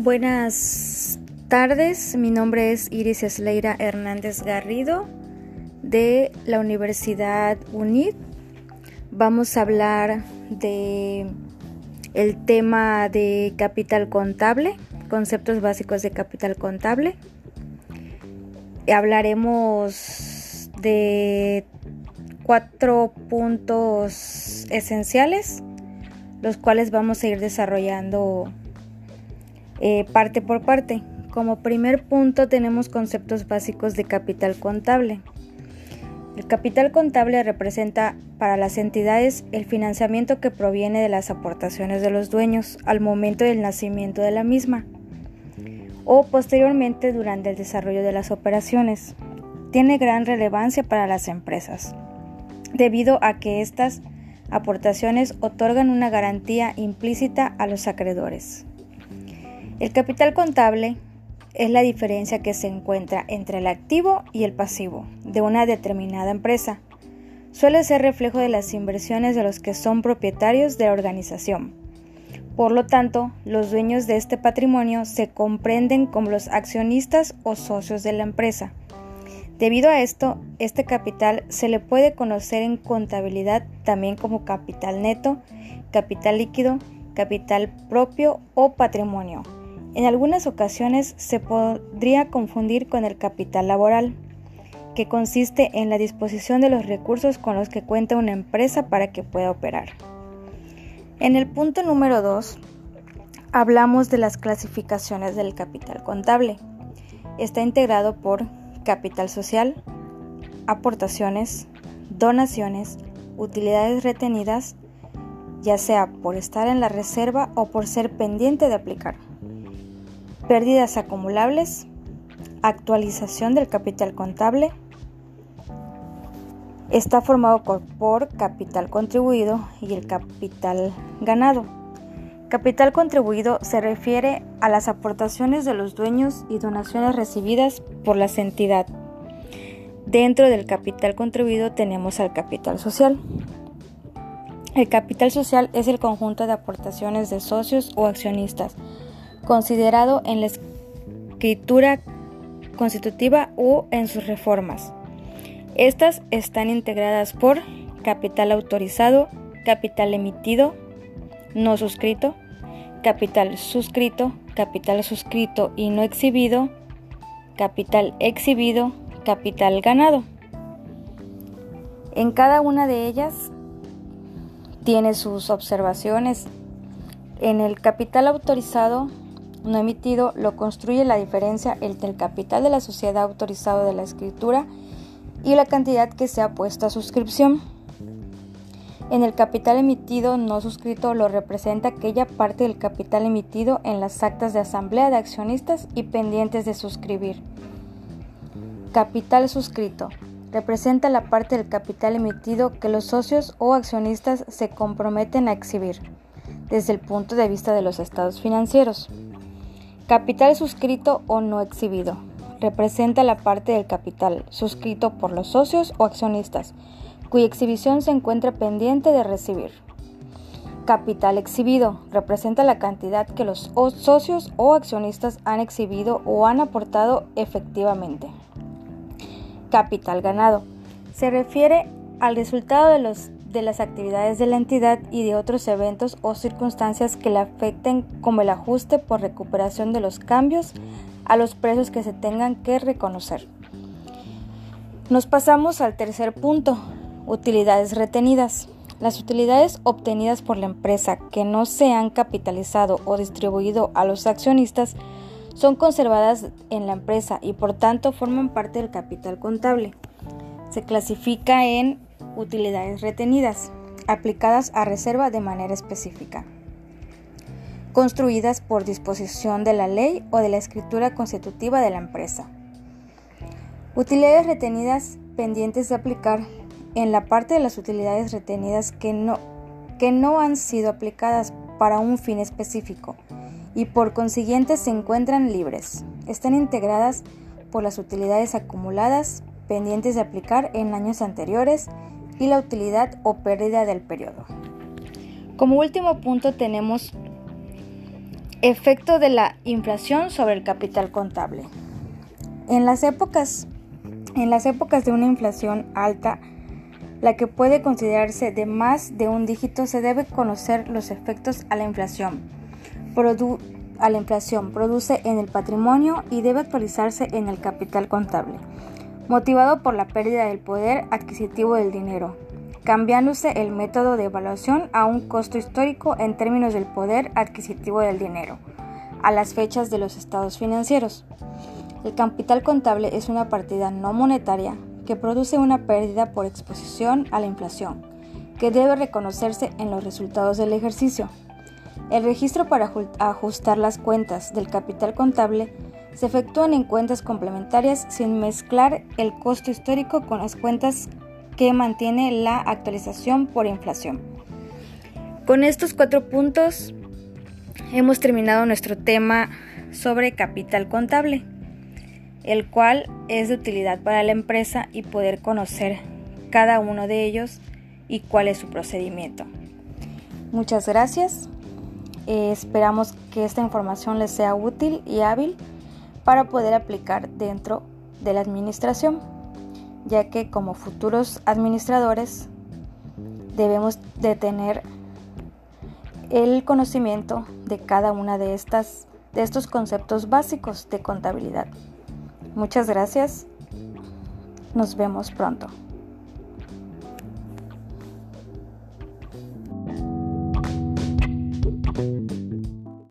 Buenas tardes, mi nombre es Iris Esleira Hernández Garrido de la Universidad UNID. Vamos a hablar de el tema de capital contable, conceptos básicos de capital contable. Hablaremos de cuatro puntos esenciales, los cuales vamos a ir desarrollando eh, parte por parte. Como primer punto tenemos conceptos básicos de capital contable. El capital contable representa para las entidades el financiamiento que proviene de las aportaciones de los dueños al momento del nacimiento de la misma o posteriormente durante el desarrollo de las operaciones. Tiene gran relevancia para las empresas, debido a que estas aportaciones otorgan una garantía implícita a los acreedores. El capital contable es la diferencia que se encuentra entre el activo y el pasivo de una determinada empresa. Suele ser reflejo de las inversiones de los que son propietarios de la organización. Por lo tanto, los dueños de este patrimonio se comprenden como los accionistas o socios de la empresa. Debido a esto, este capital se le puede conocer en contabilidad también como capital neto, capital líquido, capital propio o patrimonio. En algunas ocasiones se podría confundir con el capital laboral, que consiste en la disposición de los recursos con los que cuenta una empresa para que pueda operar. En el punto número 2 hablamos de las clasificaciones del capital contable. Está integrado por capital social, aportaciones, donaciones, utilidades retenidas, ya sea por estar en la reserva o por ser pendiente de aplicar pérdidas acumulables, actualización del capital contable, está formado por, capital contribuido y el capital ganado. Capital contribuido se refiere a las aportaciones de los dueños y donaciones recibidas por la entidad. Dentro del capital contribuido tenemos al capital social. El capital social es el conjunto de aportaciones de socios o accionistas considerado en la escritura constitutiva o en sus reformas. Estas están integradas por capital autorizado, capital emitido, no suscrito, capital suscrito, capital suscrito y no exhibido, capital exhibido, capital ganado. En cada una de ellas tiene sus observaciones. En el capital autorizado no emitido lo construye la diferencia entre el capital de la sociedad autorizado de la escritura y la cantidad que se ha puesto a suscripción. En el capital emitido no suscrito lo representa aquella parte del capital emitido en las actas de asamblea de accionistas y pendientes de suscribir. Capital suscrito representa la parte del capital emitido que los socios o accionistas se comprometen a exhibir desde el punto de vista de los estados financieros. Capital suscrito o no exhibido. Representa la parte del capital suscrito por los socios o accionistas, cuya exhibición se encuentra pendiente de recibir. Capital exhibido. Representa la cantidad que los socios o accionistas han exhibido o han aportado efectivamente. Capital ganado. Se refiere al resultado de los de las actividades de la entidad y de otros eventos o circunstancias que le afecten como el ajuste por recuperación de los cambios a los precios que se tengan que reconocer. Nos pasamos al tercer punto, utilidades retenidas. Las utilidades obtenidas por la empresa que no se han capitalizado o distribuido a los accionistas son conservadas en la empresa y por tanto forman parte del capital contable. Se clasifica en utilidades retenidas, aplicadas a reserva de manera específica, construidas por disposición de la ley o de la escritura constitutiva de la empresa. Utilidades retenidas pendientes de aplicar en la parte de las utilidades retenidas que no, que no han sido aplicadas para un fin específico y por consiguiente se encuentran libres. Están integradas por las utilidades acumuladas pendientes de aplicar en años anteriores y la utilidad o pérdida del periodo. Como último punto tenemos Efecto de la inflación sobre el capital contable. En las épocas, en las épocas de una inflación alta, la que puede considerarse de más de un dígito, se debe conocer los efectos a la inflación. a la inflación produce en el patrimonio y debe actualizarse en el capital contable, motivado por la pérdida del poder adquisitivo del dinero, cambiándose el método de evaluación a un costo histórico en términos del poder adquisitivo del dinero, a las fechas de los estados financieros. El capital contable es una partida no monetaria que produce una pérdida por exposición a la inflación, que debe reconocerse en los resultados del ejercicio. El registro para ajustar las cuentas del capital contable se efectúan en cuentas complementarias sin mezclar el costo histórico con las cuentas que mantiene la actualización por inflación. Con estos cuatro puntos hemos terminado nuestro tema sobre capital contable el cual es de utilidad para la empresa y poder conocer cada uno de ellos y cuál es su procedimiento. Muchas gracias. Eh, esperamos que esta información les sea útil y hábil para poder aplicar dentro de la administración, ya que como futuros administradores debemos de tener el conocimiento de cada una de estas de estos conceptos básicos de contabilidad. Muchas gracias. Nos vemos pronto.